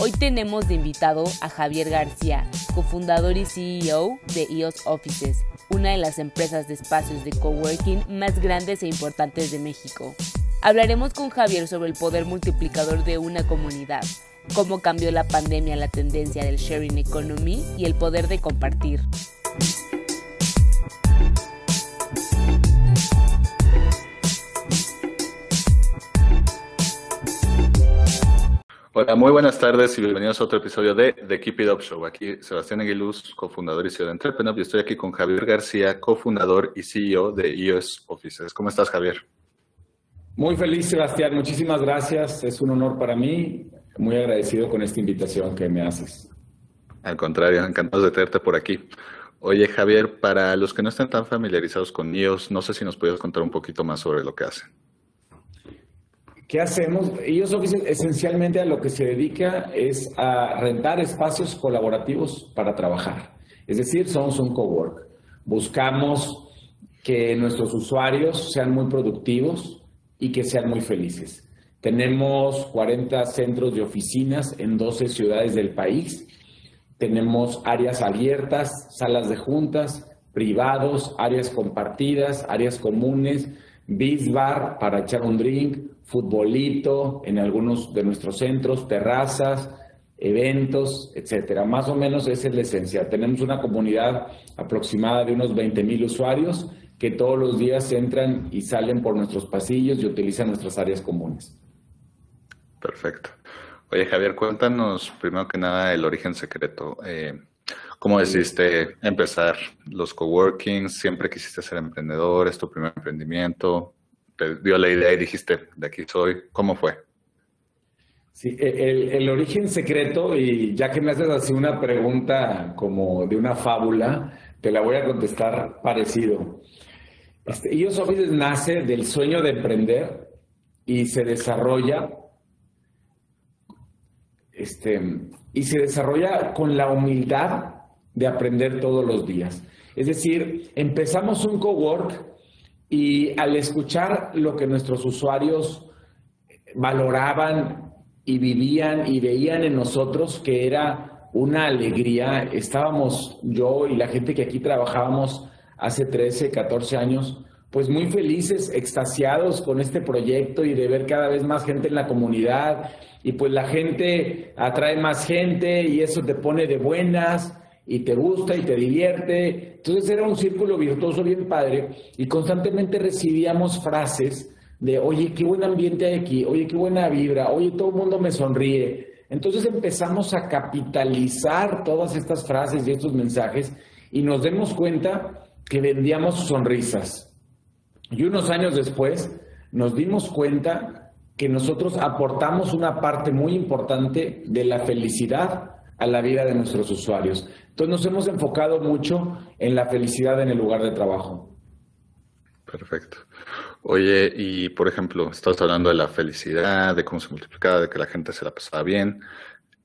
Hoy tenemos de invitado a Javier García, cofundador y CEO de EOS Offices, una de las empresas de espacios de coworking más grandes e importantes de México. Hablaremos con Javier sobre el poder multiplicador de una comunidad cómo cambió la pandemia la tendencia del sharing economy y el poder de compartir. Hola, muy buenas tardes y bienvenidos a otro episodio de The Keep It Up Show. Aquí Sebastián Aguiluz, cofundador y CEO de Entrepreneur, y estoy aquí con Javier García, cofundador y CEO de EOS Offices. ¿Cómo estás, Javier? Muy feliz, Sebastián. Muchísimas gracias. Es un honor para mí muy agradecido con esta invitación que me haces. Al contrario, encantado de tenerte por aquí. Oye, Javier, para los que no están tan familiarizados con IOS, no sé si nos puedes contar un poquito más sobre lo que hacen. ¿Qué hacemos? IOS esencialmente a lo que se dedica es a rentar espacios colaborativos para trabajar. Es decir, somos un cowork. Buscamos que nuestros usuarios sean muy productivos y que sean muy felices. Tenemos 40 centros de oficinas en 12 ciudades del país. Tenemos áreas abiertas, salas de juntas, privados, áreas compartidas, áreas comunes, biz bar para echar un drink, futbolito en algunos de nuestros centros, terrazas, eventos, etcétera. Más o menos esa es la esencia. Tenemos una comunidad aproximada de unos 20 mil usuarios que todos los días entran y salen por nuestros pasillos y utilizan nuestras áreas comunes. Perfecto. Oye, Javier, cuéntanos primero que nada el origen secreto. Eh, ¿Cómo decidiste empezar los coworkings? ¿Siempre quisiste ser emprendedor? ¿Es tu primer emprendimiento? ¿Te dio la idea y dijiste, de aquí soy? ¿Cómo fue? Sí, e, el, origen secreto, y ya que me haces así una pregunta como de una fábula, te la voy a contestar parecido. Este, Ellos Offices nace del sueño de emprender y se desarrolla este, y se desarrolla con la humildad de aprender todos los días. Es decir, empezamos un cowork y al escuchar lo que nuestros usuarios valoraban y vivían y veían en nosotros, que era una alegría, estábamos yo y la gente que aquí trabajábamos hace 13, 14 años, pues muy felices, extasiados con este proyecto y de ver cada vez más gente en la comunidad y pues la gente atrae más gente y eso te pone de buenas y te gusta y te divierte. Entonces era un círculo virtuoso bien padre y constantemente recibíamos frases de, oye, qué buen ambiente hay aquí, oye, qué buena vibra, oye, todo el mundo me sonríe. Entonces empezamos a capitalizar todas estas frases y estos mensajes y nos demos cuenta que vendíamos sonrisas y unos años después nos dimos cuenta que nosotros aportamos una parte muy importante de la felicidad a la vida de nuestros usuarios. Entonces nos hemos enfocado mucho en la felicidad en el lugar de trabajo. Perfecto. Oye, y por ejemplo, estás hablando de la felicidad, de cómo se multiplicaba, de que la gente se la pasaba bien.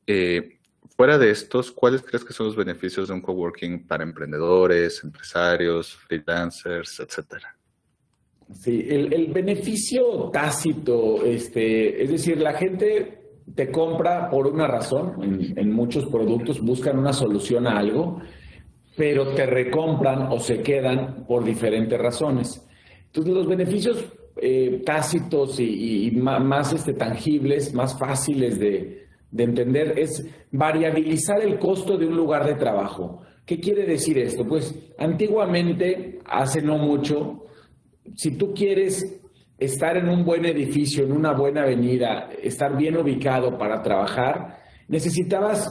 Eh, fuera de estos, ¿cuáles crees que son los beneficios de un coworking para emprendedores, empresarios, freelancers, etcétera? Sí, el, beneficio tácito, este, es decir, la gente te compra por una razón, en, muchos productos buscan una solución a algo, pero te recompran o se quedan por diferentes razones. Entonces, los beneficios eh, tácitos y, más, este, tangibles, más fáciles de, de entender, es variabilizar el costo de un lugar de trabajo. ¿Qué quiere decir esto? Pues antiguamente, hace no mucho, si tú quieres estar en un buen edificio, en una buena avenida, estar bien ubicado para trabajar, necesitabas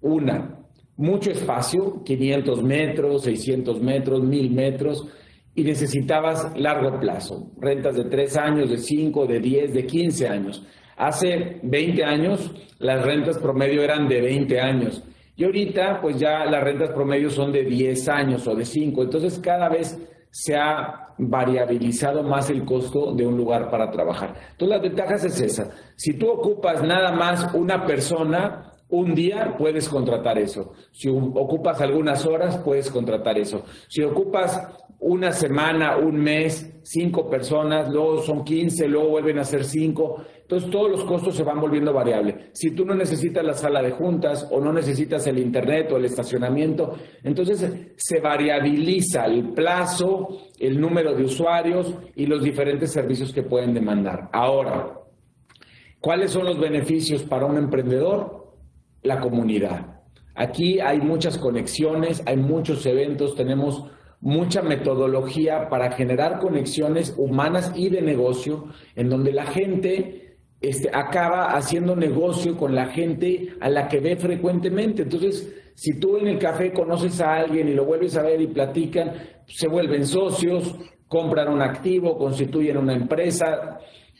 una, mucho espacio, 500 metros, 600 metros, 1000 metros, y necesitabas largo plazo, rentas de 3 años, de 5, de 10, de 15 años. Hace 20 años las rentas promedio eran de 20 años y ahorita pues ya las rentas promedio son de 10 años o de 5. Entonces cada vez se ha variabilizado más el costo de un lugar para trabajar. Entonces las ventajas es esa. Si tú ocupas nada más una persona, un día puedes contratar eso. Si ocupas algunas horas, puedes contratar eso. Si ocupas una semana, un mes, cinco personas, luego son 15, luego vuelven a ser cinco. Entonces todos los costos se van volviendo variables. Si tú no necesitas la sala de juntas o no necesitas el internet o el estacionamiento, entonces se variabiliza el plazo, el número de usuarios y los diferentes servicios que pueden demandar. Ahora, ¿cuáles son los beneficios para un emprendedor? La comunidad. Aquí hay muchas conexiones, hay muchos eventos, tenemos mucha metodología para generar conexiones humanas y de negocio en donde la gente este, acaba haciendo negocio con la gente a la que ve frecuentemente. Entonces, si tú en el café conoces a alguien y lo vuelves a ver y platican, se vuelven socios, compran un activo, constituyen una empresa,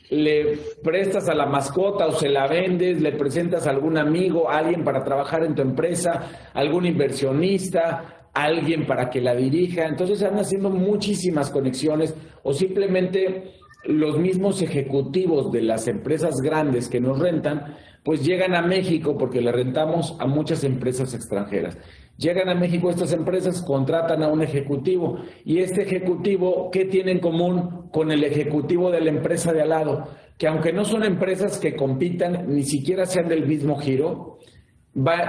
le prestas a la mascota o se la vendes, le presentas a algún amigo, a alguien para trabajar en tu empresa, algún inversionista, alguien para que la dirija. Entonces van haciendo muchísimas conexiones o simplemente los mismos ejecutivos de las empresas grandes que nos rentan, pues llegan a México porque le rentamos a muchas empresas extranjeras. Llegan a México estas empresas, contratan a un ejecutivo y este ejecutivo, ¿qué tiene en común con el ejecutivo de la empresa de al lado? Que aunque no son empresas que compitan, ni siquiera sean del mismo giro,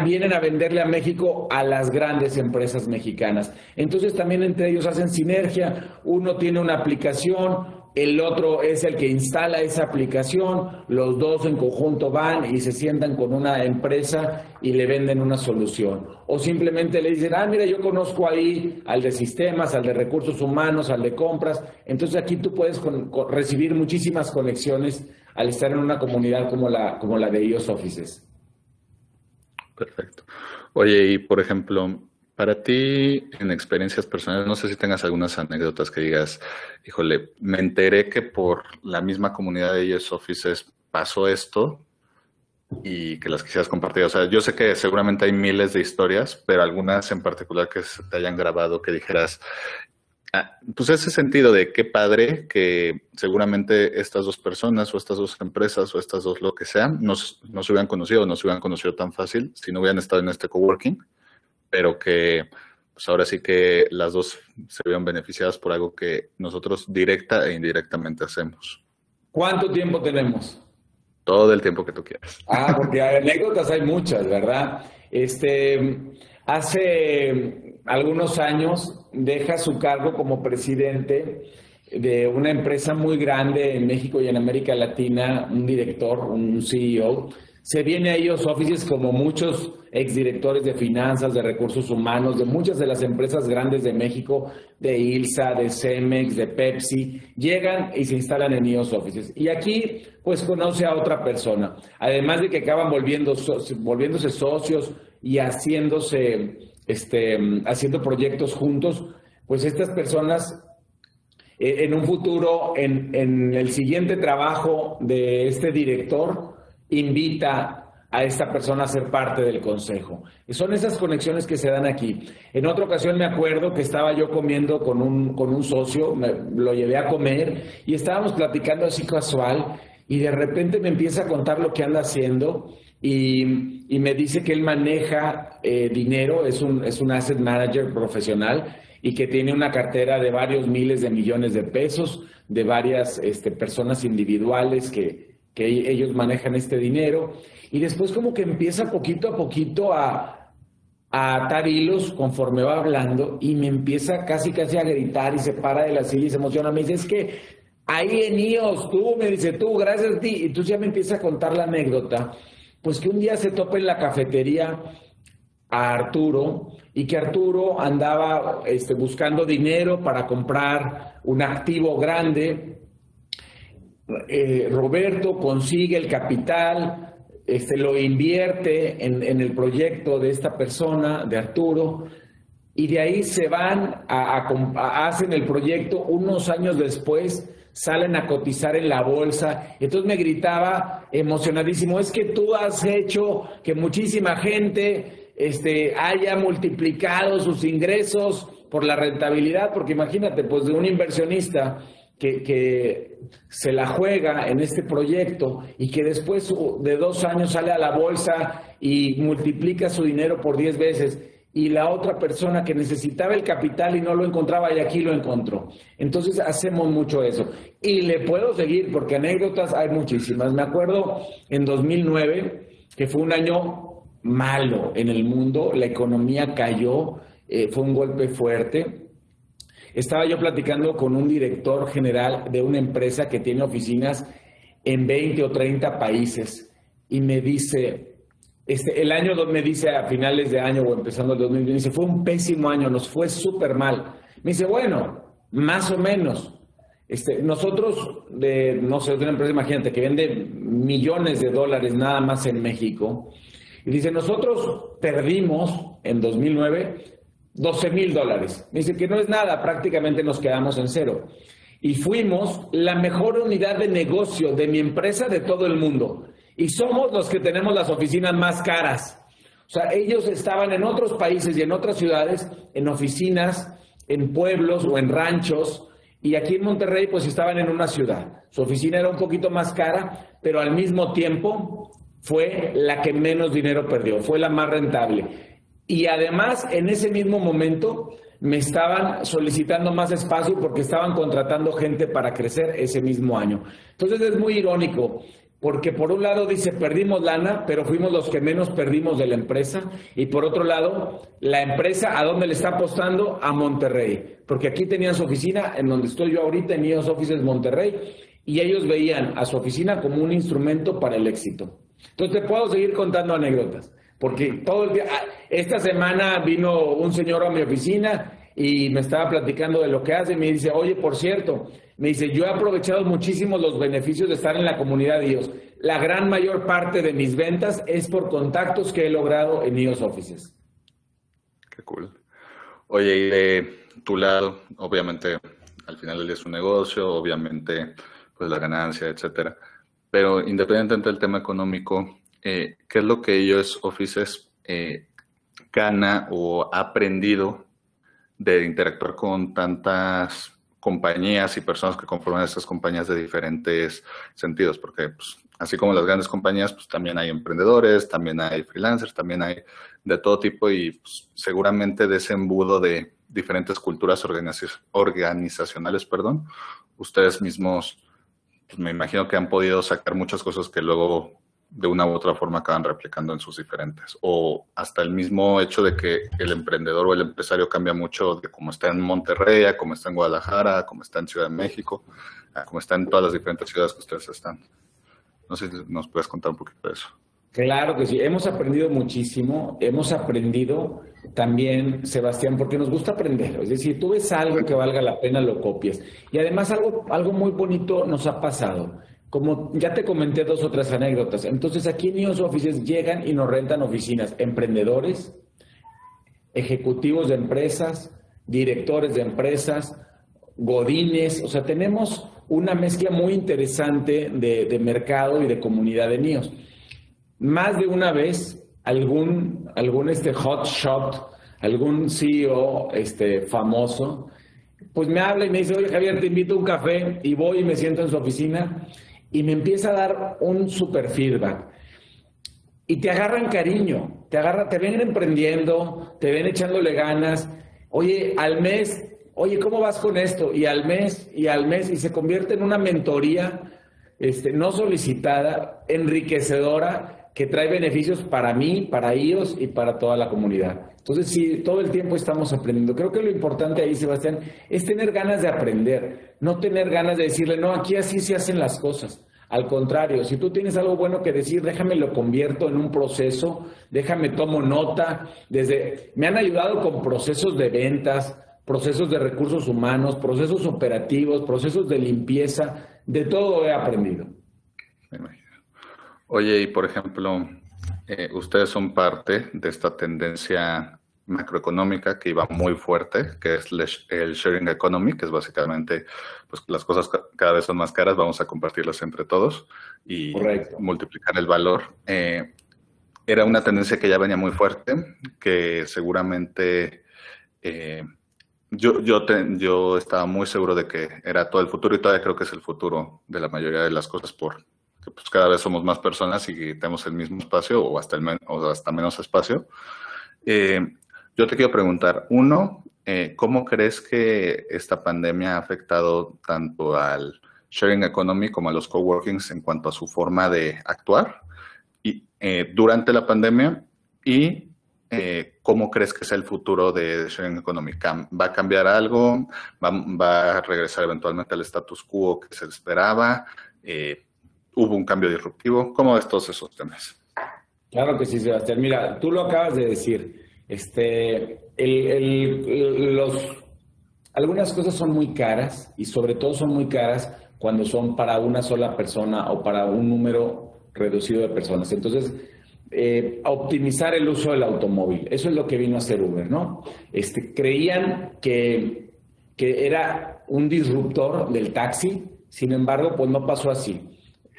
vienen a venderle a México a las grandes empresas mexicanas. Entonces también entre ellos hacen sinergia, uno tiene una aplicación, el otro es el que instala esa aplicación, los dos en conjunto van y se sientan con una empresa y le venden una solución. O simplemente le dicen, ah, mira, yo conozco ahí al de sistemas, al de recursos humanos, al de compras. Entonces aquí tú puedes recibir muchísimas conexiones al estar en una comunidad como la, como la de IOS Offices. Perfecto. Oye, y por ejemplo, para ti, en experiencias personales, no sé si tengas algunas anécdotas que digas, híjole, me enteré que por la misma comunidad de ellos Offices pasó esto y que las quisieras compartir. O sea, yo sé que seguramente hay miles de historias, pero algunas en particular que te hayan grabado que dijeras, ah, pues ese sentido de qué padre que seguramente estas dos personas o estas dos empresas o estas dos lo que sean no, no se hubieran conocido o no se hubieran conocido tan fácil si no hubieran estado en este coworking pero que pues ahora sí que las dos se vean beneficiadas por algo que nosotros directa e indirectamente hacemos. ¿Cuánto tiempo tenemos? Todo el tiempo que tú quieras. Ah, porque anécdotas hay muchas, ¿verdad? Este, hace algunos años deja su cargo como presidente de una empresa muy grande en México y en América Latina, un director, un CEO, se viene a ellos Offices como muchos exdirectores de finanzas, de recursos humanos, de muchas de las empresas grandes de México, de ILSA, de Cemex, de Pepsi, llegan y se instalan en IOS Offices. Y aquí, pues conoce a otra persona. Además de que acaban volviéndose socios y haciéndose, este, haciendo proyectos juntos, pues estas personas eh, en un futuro, en el siguiente trabajo de este director, invita a esta persona a ser parte del consejo. Y son esas conexiones que se dan aquí. En otra ocasión me acuerdo que estaba yo comiendo con un, con un socio, me, lo llevé a comer y estábamos platicando así casual y de repente me empieza a contar lo que anda haciendo y, y me dice que él maneja eh, dinero, es un, es un asset manager profesional y que tiene una cartera de varios miles de millones de pesos, de varias este, personas individuales que, que ellos manejan este dinero, y después como que empieza poquito a poquito a, a atar hilos conforme va hablando y me empieza casi casi a gritar y se para de la silla y se emociona, me dice, es que ahí en IOS, tú, me dice, tú, gracias a ti, y entonces ya me empieza a contar la anécdota, pues que un día se topa en la cafetería a Arturo y que Arturo andaba este, buscando dinero para comprar un activo grande eh, Roberto consigue el capital, este, lo invierte en, el proyecto de esta persona, de Arturo, y de ahí se van a, a, hacen el proyecto unos años después salen a cotizar en la bolsa. Entonces me gritaba emocionadísimo, es que tú has hecho que muchísima gente este, haya multiplicado sus ingresos por la rentabilidad, porque imagínate, pues de un inversionista que, que, se la juega en este proyecto y que después de dos años sale a la bolsa y multiplica su dinero por diez veces y la otra persona que necesitaba el capital y no lo encontraba y aquí lo encontró. Entonces hacemos mucho eso. Y le puedo seguir porque anécdotas hay muchísimas. Me acuerdo en 2009 que fue un año malo en el mundo, la economía cayó, eh, fue un golpe fuerte. Estaba yo platicando con un director general de una empresa que tiene oficinas en 20 o 30 países y me dice, este, el año me dice a finales de año o empezando el 2020, dice, fue un pésimo año, nos fue súper mal. Me dice, bueno, más o menos. Este, nosotros, no sé, de una empresa, imagínate, que vende millones de dólares nada más en México, y dice, nosotros perdimos en 2009 12 mil dólares. Me dice que no es nada, prácticamente nos quedamos en cero. Y fuimos la mejor unidad de negocio de mi empresa de todo el mundo y somos los que tenemos las oficinas más caras. O sea, ellos estaban en otros países y en otras ciudades, en oficinas, en pueblos o en ranchos, y aquí en Monterrey pues estaban en una ciudad. Su oficina era un poquito más cara, pero al mismo tiempo fue la que menos dinero perdió, fue la más rentable. Y además, en ese mismo momento, me estaban solicitando más espacio porque estaban contratando gente para crecer ese mismo año. Entonces es muy irónico porque por un lado dice perdimos lana, pero fuimos los que menos perdimos de la empresa, y por otro lado, la empresa a dónde le está apostando a Monterrey, porque aquí tenían su oficina, en donde estoy yo ahorita, en Ios Offices Monterrey, y ellos veían a su oficina como un instrumento para el éxito. Entonces te puedo seguir contando anécdotas, porque todo el día, ah, esta semana vino un señor a mi oficina y me estaba platicando de lo que hace, y me dice, oye, por cierto, me dice, yo he aprovechado muchísimo los beneficios de estar en la comunidad de Dios. La gran mayor parte de mis ventas es por contactos que he logrado en IOS Offices. Qué cool. Oye, y de tu lado, obviamente, al final es un negocio, obviamente, pues la ganancia, etcétera. Pero independientemente del tema económico, eh, ¿qué es lo que IOS Offices eh, gana o ha aprendido de interactuar con tantas compañías y personas que conforman estas compañías de diferentes sentidos, porque pues, así como las grandes compañías, pues también hay emprendedores, también hay freelancers, también hay de todo tipo y pues, seguramente de ese embudo de diferentes culturas organizacionales, perdón, ustedes mismos, pues, me imagino que han podido sacar muchas cosas que luego de una u otra forma acaban replicando en sus diferentes. O hasta el mismo hecho de que el emprendedor o el empresario cambia mucho de cómo está en Monterrey, a cómo está en Guadalajara, a cómo está en Ciudad de México, a cómo está en todas las diferentes ciudades que ustedes están. No sé si nos puedes contar un poquito de eso. Claro que sí, hemos aprendido muchísimo, hemos aprendido también, Sebastián, porque nos gusta aprender, es decir, tú ves algo que valga la pena, lo copias. Y además algo, algo muy bonito nos ha pasado como ya te comenté dos o tres anécdotas, entonces aquí en IOS Offices llegan y nos rentan oficinas, emprendedores, ejecutivos de empresas, directores de empresas, godines, o sea, tenemos una mezcla muy interesante de, mercado y de comunidad de NIOS. Más de una vez, algún, algún este hot shot, algún CEO este, famoso, pues me habla y me dice, oye Javier, te invito a un café y voy y me siento en su oficina y me empieza a dar un super feedback. Y te agarran cariño, te agarran, te ven emprendiendo, te ven echándole ganas. Oye, al mes, oye, ¿cómo vas con esto? Y al mes, y al mes, y se convierte en una mentoría este, no solicitada, enriquecedora, que trae beneficios para mí, para ellos y para toda la comunidad. Entonces, sí, todo el tiempo estamos aprendiendo. Creo que lo importante ahí, Sebastián, es tener ganas de aprender, no tener ganas de decirle, no, aquí así se hacen las cosas. Al contrario, si tú tienes algo bueno que decir, déjame lo convierto en un proceso, déjame tomo nota. Desde me han ayudado con procesos de ventas, procesos de recursos humanos, procesos operativos, procesos de limpieza, de todo he aprendido. Oye, y por ejemplo, eh, ustedes son parte de esta tendencia macroeconómica que iba muy fuerte, que es el sharing economy, que es básicamente, pues las cosas cada vez son más caras, vamos a compartirlas entre todos y multiplicar el valor. Eh, era una tendencia que ya venía muy fuerte, que seguramente eh, yo, yo, yo estaba muy seguro de que era todo el futuro y todavía creo que es el futuro de la mayoría de las cosas por pues cada vez somos más personas y tenemos el mismo espacio o hasta, el o hasta menos espacio. Eh, yo te quiero preguntar, uno, eh, ¿cómo crees que esta pandemia ha afectado tanto al sharing economy como a los coworkings en cuanto a su forma de actuar y, eh, durante la pandemia? Y ¿cómo crees que es el futuro de sharing economy? ¿Va a cambiar algo? ¿Va, a regresar eventualmente al status quo que se esperaba? Hubo un cambio disruptivo. ¿Cómo ves todos esos temas? Claro que sí, Sebastián. Mira, tú lo acabas de decir. Este, los, algunas cosas son muy caras y sobre todo son muy caras cuando son para una sola persona o para un número reducido de personas. Entonces, eh, optimizar el uso del automóvil. Eso es lo que vino a hacer Uber, ¿no? Este, creían que, que era un disruptor del taxi, sin embargo, pues no pasó así.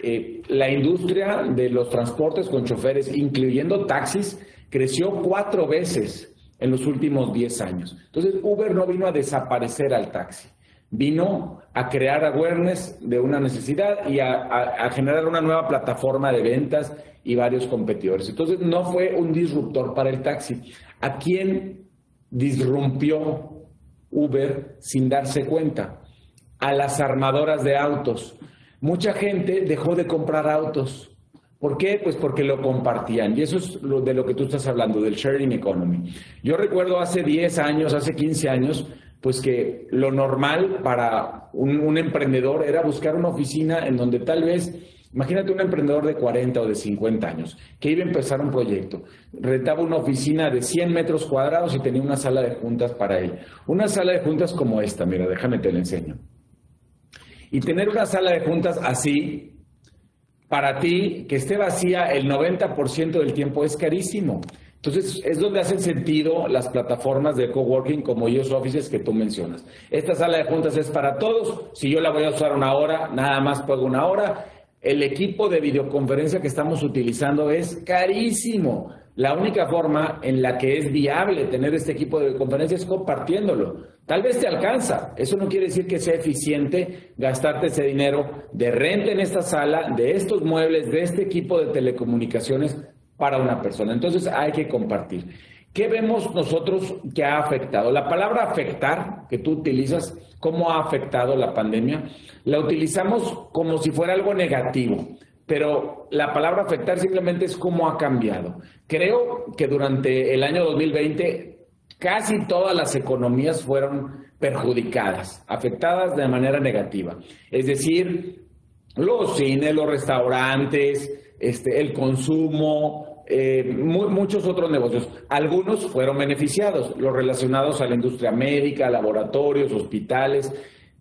Eh, la industria de los transportes con choferes, incluyendo taxis, creció cuatro veces en los últimos diez años. Entonces, Uber no vino a desaparecer al taxi, vino a crear awareness de una necesidad y a, generar una nueva plataforma de ventas y varios competidores. Entonces, no fue un disruptor para el taxi. ¿A quién disrumpió Uber sin darse cuenta? A las armadoras de autos mucha gente dejó de comprar autos. ¿Por qué? Pues porque lo compartían. Y eso es lo de lo que tú estás hablando, del sharing economy. Yo recuerdo hace 10 años, hace 15 años, pues que lo normal para un, emprendedor era buscar una oficina en donde tal vez, imagínate un emprendedor de 40 o de 50 años, que iba a empezar un proyecto, rentaba una oficina de 100 metros cuadrados y tenía una sala de juntas para él. Una sala de juntas como esta, mira, déjame te la enseño. Y tener una sala de juntas así, para ti, que esté vacía el 90% del tiempo es carísimo. Entonces, es donde hacen sentido las plataformas de coworking como ellos Offices que tú mencionas. Esta sala de juntas es para todos. Si yo la voy a usar una hora, nada más pago una hora. El equipo de videoconferencia que estamos utilizando es carísimo. La única forma en la que es viable tener este equipo de videoconferencia es compartiéndolo. Tal vez te alcanza. Eso no quiere decir que sea eficiente gastarte ese dinero de renta en esta sala, de estos muebles, de este equipo de telecomunicaciones para una persona. Entonces hay que compartir. ¿Qué vemos nosotros que ha afectado? La palabra afectar que tú utilizas, ¿cómo ha afectado la pandemia? La utilizamos como si fuera algo negativo, pero la palabra afectar simplemente es cómo ha cambiado. Creo que durante el año 2020 casi todas las economías fueron perjudicadas, afectadas de manera negativa. Es decir, los cines, los restaurantes, este, el consumo, eh, muchos otros negocios. Algunos fueron beneficiados, los relacionados a la industria médica, laboratorios, hospitales.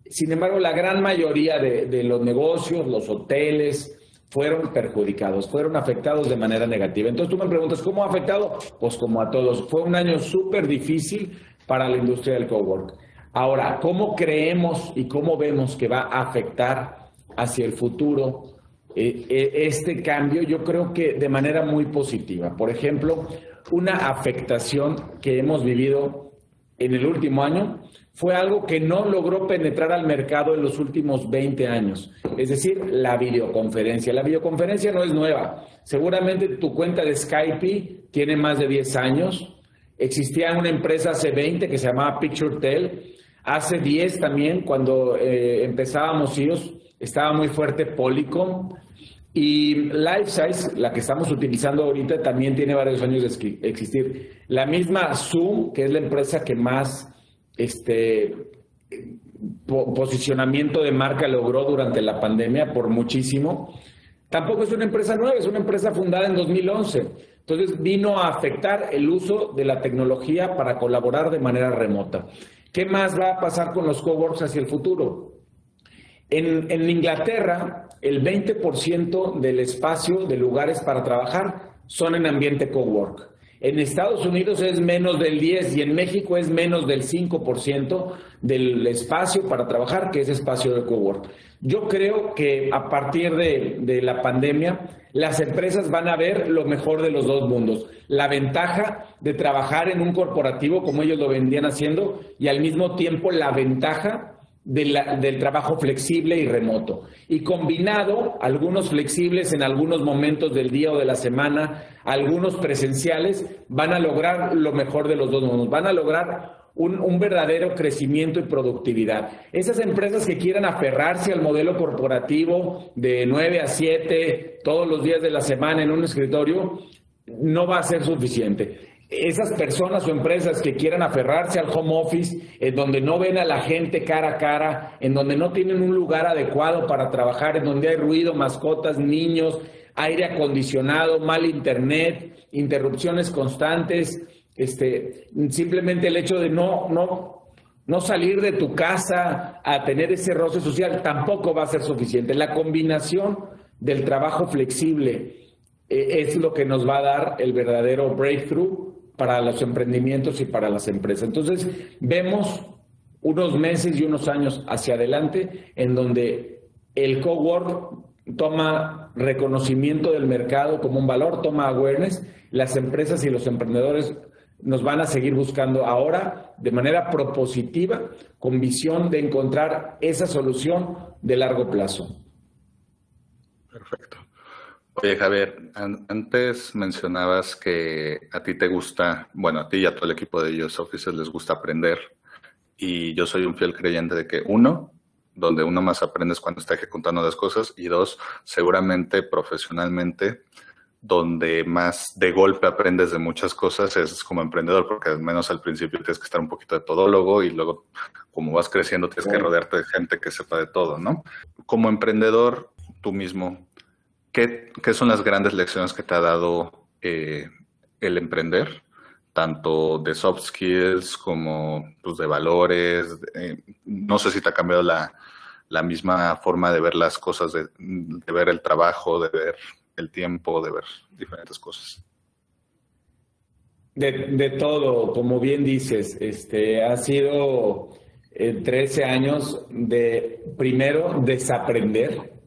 Sin embargo, la gran mayoría de los negocios, los hoteles, fueron perjudicados, fueron afectados de manera negativa. Entonces tú me preguntas, ¿cómo ha afectado? Pues como a todos. Fue un año súper difícil para la industria del cowork. Ahora, ¿cómo creemos y cómo vemos que va a afectar hacia el futuro eh, eh, este cambio? Yo creo que de manera muy positiva. Por ejemplo, una afectación que hemos vivido en el último año fue algo que no logró penetrar al mercado en los últimos 20 años, es decir, la videoconferencia. La videoconferencia no es nueva. Seguramente tu cuenta de Skype tiene más de 10 años. Existía una empresa hace 20 que se llamaba PictureTel. Hace 10 también, cuando eh, empezábamos ellos, estaba muy fuerte Polycom. Y LifeSize, la que estamos utilizando ahorita, también tiene varios años de existir. La misma Zoom, que es la empresa que más este posicionamiento de marca logró durante la pandemia por muchísimo. Tampoco es una empresa nueva, es una empresa fundada en 2011. Entonces vino a afectar el uso de la tecnología para colaborar de manera remota. ¿Qué más va a pasar con los coworks hacia el futuro? En, en Inglaterra, el 20% del espacio de lugares para trabajar son en ambiente cowork. En Estados Unidos es menos del 10 y en México es menos del 5% del espacio para trabajar, que es espacio de cowork. Yo creo que a partir de, de, la pandemia, las empresas van a ver lo mejor de los dos mundos. La ventaja de trabajar en un corporativo como ellos lo vendían haciendo y al mismo tiempo la ventaja del trabajo flexible y remoto. Y combinado, algunos flexibles en algunos momentos del día o de la semana, algunos presenciales, van a lograr lo mejor de los dos mundos. Van a lograr un, un, verdadero crecimiento y productividad. Esas empresas que quieran aferrarse al modelo corporativo de 9 a 7 todos los días de la semana en un escritorio, no va a ser suficiente esas personas o empresas que quieran aferrarse al home office, en donde no ven a la gente cara a cara, en donde no tienen un lugar adecuado para trabajar, en donde hay ruido, mascotas, niños, aire acondicionado, mal internet, interrupciones constantes, este, simplemente el hecho de no, no, no salir de tu casa a tener ese roce social tampoco va a ser suficiente. La combinación del trabajo flexible eh, es lo que nos va a dar el verdadero breakthrough para los emprendimientos y para las empresas. Entonces, vemos unos meses y unos años hacia adelante en donde el cowork toma reconocimiento del mercado como un valor, toma awareness, las empresas y los emprendedores nos van a seguir buscando ahora de manera propositiva, con visión de encontrar esa solución de largo plazo. Perfecto. Oye, Javier, antes mencionabas que a ti te gusta, bueno, a ti y a todo el equipo de ellos Offices les gusta aprender. Y yo soy un fiel creyente de que uno, donde uno más aprende es cuando está ejecutando las cosas. Y dos, seguramente profesionalmente, donde más de golpe aprendes de muchas cosas es como emprendedor, porque al menos al principio tienes que estar un poquito de todólogo y luego como vas creciendo tienes que rodearte de gente que sepa de todo, ¿no? Como emprendedor, tú mismo, ¿Qué, son las grandes lecciones que te ha dado eh, el emprender? Tanto de soft skills como pues, de valores. no sé si te ha cambiado la, misma forma de ver las cosas, de, ver el trabajo, de ver el tiempo, de ver diferentes cosas. De, todo, como bien dices, este, ha sido 13 eh, años de primero desaprender,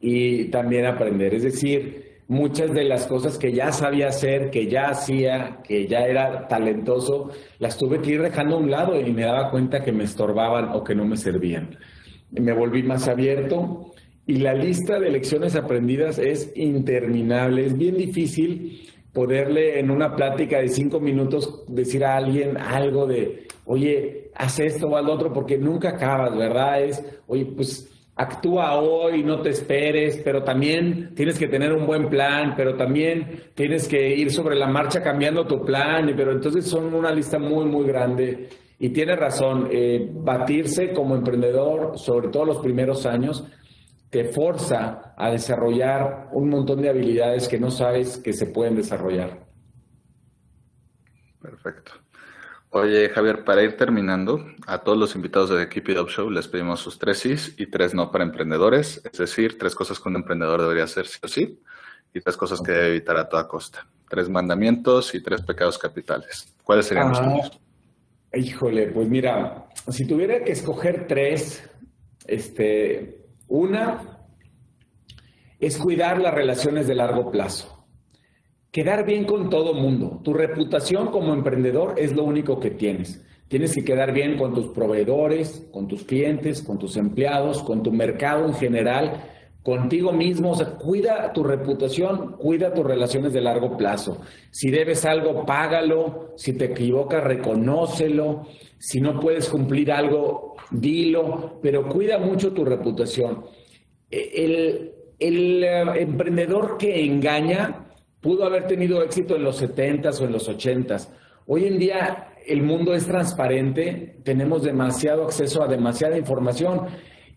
y también aprender. Es decir, muchas de las cosas que ya sabía hacer, que ya hacía, que ya era talentoso, las tuve que ir dejando a un lado y me daba cuenta que me estorbaban o que no me servían. Me volví más abierto y la lista de lecciones aprendidas es interminable. Es bien difícil poderle en una plática de cinco minutos decir a alguien algo de, oye, haz esto o al otro, porque nunca acabas, ¿verdad? Es, oye, pues actúa hoy, no te esperes, pero también tienes que tener un buen plan, pero también tienes que ir sobre la marcha cambiando tu plan, pero entonces son una lista muy, muy grande. Y tiene razón, eh, batirse como emprendedor, sobre todo los primeros años, te forza a desarrollar un montón de habilidades que no sabes que se pueden desarrollar. Perfecto. Oye, Javier, para ir terminando, a todos los invitados de Keep It Up Show les pedimos sus tres sís y tres no para emprendedores, es decir, tres cosas que un emprendedor debería hacer sí o sí y tres cosas que debe evitar a toda costa. Tres mandamientos y tres pecados capitales. ¿Cuáles serían los tuyos? Híjole, pues mira, si tuviera que escoger tres, este, una es cuidar las relaciones de largo plazo quedar bien con todo mundo. Tu reputación como emprendedor es lo único que tienes. Tienes que quedar bien con tus proveedores, con tus clientes, con tus empleados, con tu mercado en general, contigo mismo. O sea, cuida tu reputación, cuida tus relaciones de largo plazo. Si debes algo, págalo. Si te equivocas, reconócelo. Si no puedes cumplir algo, dilo. Pero cuida mucho tu reputación. El, el eh, emprendedor que engaña pudo haber tenido éxito en los 70s o en los 80s. Hoy en día el mundo es transparente, tenemos demasiado acceso a demasiada información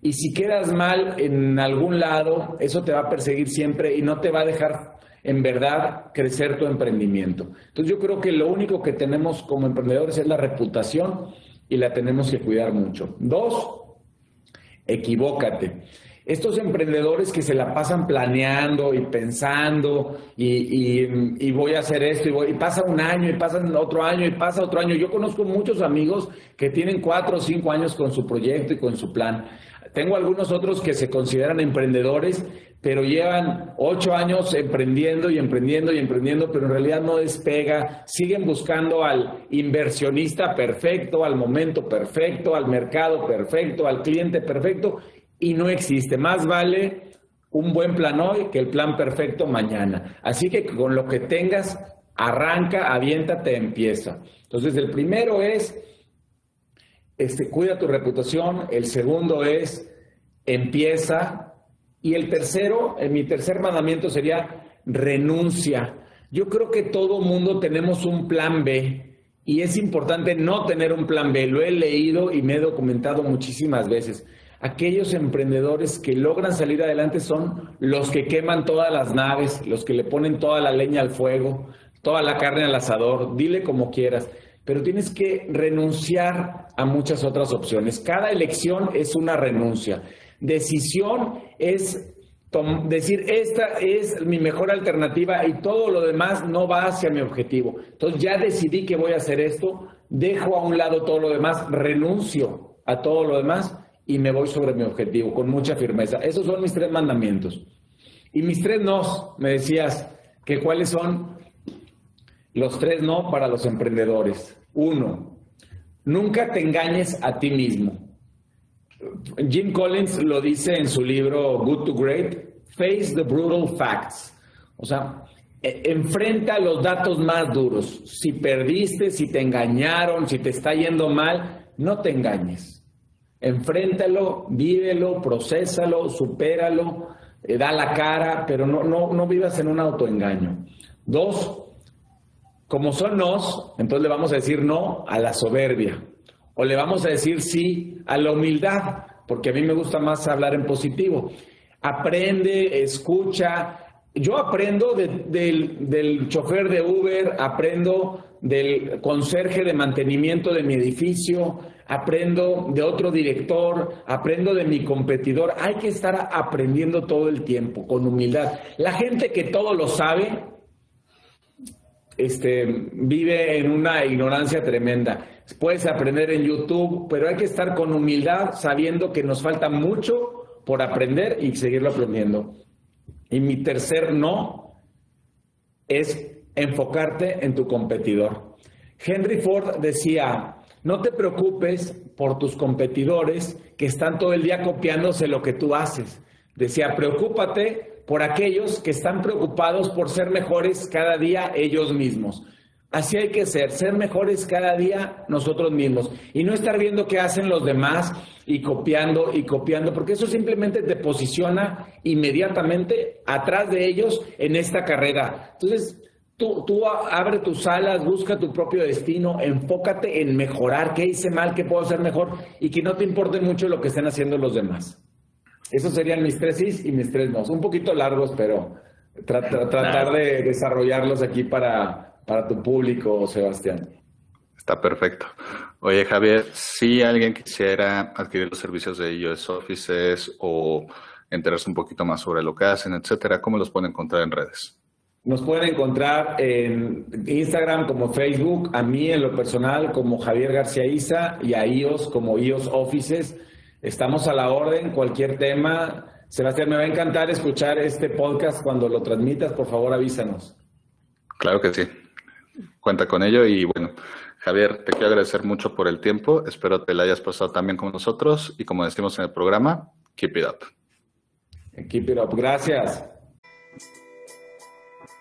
y si quedas mal en algún lado, eso te va a perseguir siempre y no te va a dejar en verdad crecer tu emprendimiento. Entonces yo creo que lo único que tenemos como emprendedores es la reputación y la tenemos que cuidar mucho. Dos, equivócate. Estos emprendedores que se la pasan planeando y pensando y, voy a hacer esto y, voy, y pasa un año y pasa otro año y pasa otro año. Yo conozco muchos amigos que tienen cuatro o cinco años con su proyecto y con su plan. Tengo algunos otros que se consideran emprendedores, pero llevan ocho años emprendiendo y emprendiendo y emprendiendo, pero en realidad no despega. Siguen buscando al inversionista perfecto, al momento perfecto, al mercado perfecto, al cliente perfecto, y no existe. Más vale un buen plan hoy que el plan perfecto mañana. Así que con lo que tengas, arranca, aviéntate, empieza. Entonces, el primero es este, cuida tu reputación, el segundo es empieza y el tercero, en mi tercer mandamiento sería renuncia. Yo creo que todo mundo tenemos un plan B y es importante no tener un plan B. Lo he leído y me he documentado muchísimas veces. Aquellos emprendedores que logran salir adelante son los que queman todas las naves, los que le ponen toda la leña al fuego, toda la carne al asador, dile como quieras pero tienes que renunciar a muchas otras opciones. Cada elección es una renuncia. Decisión es decir, esta es mi mejor alternativa y todo lo demás no va hacia mi objetivo. Entonces ya decidí que voy a hacer esto, dejo a un lado todo lo demás, renuncio a todo lo demás y me voy sobre mi objetivo con mucha firmeza. Esos son mis tres mandamientos. Y mis tres nos, me decías, que cuáles son los tres no para los emprendedores. Uno, nunca te engañes a ti mismo. Jim Collins lo dice en su libro Good to Great, Face the Brutal Facts. O sea, e, enfrenta los datos más duros. Si perdiste, si te engañaron, si te está yendo mal, no te engañes. Enfréntalo, vívelo, procésalo, supéralo, eh, da la cara, pero no, no, no vivas en un autoengaño. Dos, como son nos, entonces le vamos a decir no a la soberbia. O le vamos a decir sí a la humildad, porque a mí me gusta más hablar en positivo. Aprende, escucha. Yo aprendo del, del chofer de Uber, aprendo del conserje de mantenimiento de mi edificio, aprendo de otro director, aprendo de mi competidor. Hay que estar aprendiendo todo el tiempo, con humildad. La gente que todo lo sabe, este, vive en una ignorancia tremenda. Puedes aprender en YouTube, pero hay que estar con humildad sabiendo que nos falta mucho por aprender y seguirlo aprendiendo. Y mi tercer no es enfocarte en tu competidor. Henry Ford decía, no te preocupes por tus competidores que están todo el día copiándose lo que tú haces. Decía, preocúpate por aquellos que están preocupados por ser mejores cada día ellos mismos. Así hay que ser, ser mejores cada día nosotros mismos y no estar viendo qué hacen los demás y copiando y copiando, porque eso simplemente te posiciona inmediatamente atrás de ellos en esta carrera. Entonces, tú, tú abre tus alas, busca tu propio destino, enfócate en mejorar, qué hice mal, qué puedo hacer mejor y que no te importe mucho lo que estén haciendo los demás. Esos serían mis tres y mis tres no. Un poquito largos, pero tratar de desarrollarlos aquí para, para tu público, Sebastián. Está perfecto. Oye, Javier, si alguien quisiera adquirir los servicios de iOS Offices o enterarse un poquito más sobre lo que hacen, etcétera, ¿cómo los pueden encontrar en redes? Nos pueden encontrar en Instagram como Facebook, a mí en lo personal como Javier García Isa y a iOS como iOS Offices. Estamos a la orden, cualquier tema. Sebastián, me va a encantar escuchar este podcast cuando lo transmitas. Por favor, avísanos. Claro que sí. Cuenta con ello y bueno, Javier, te quiero agradecer mucho por el tiempo. Espero que la hayas pasado también con nosotros y como decimos en el programa, keep it up. Keep it up. Gracias.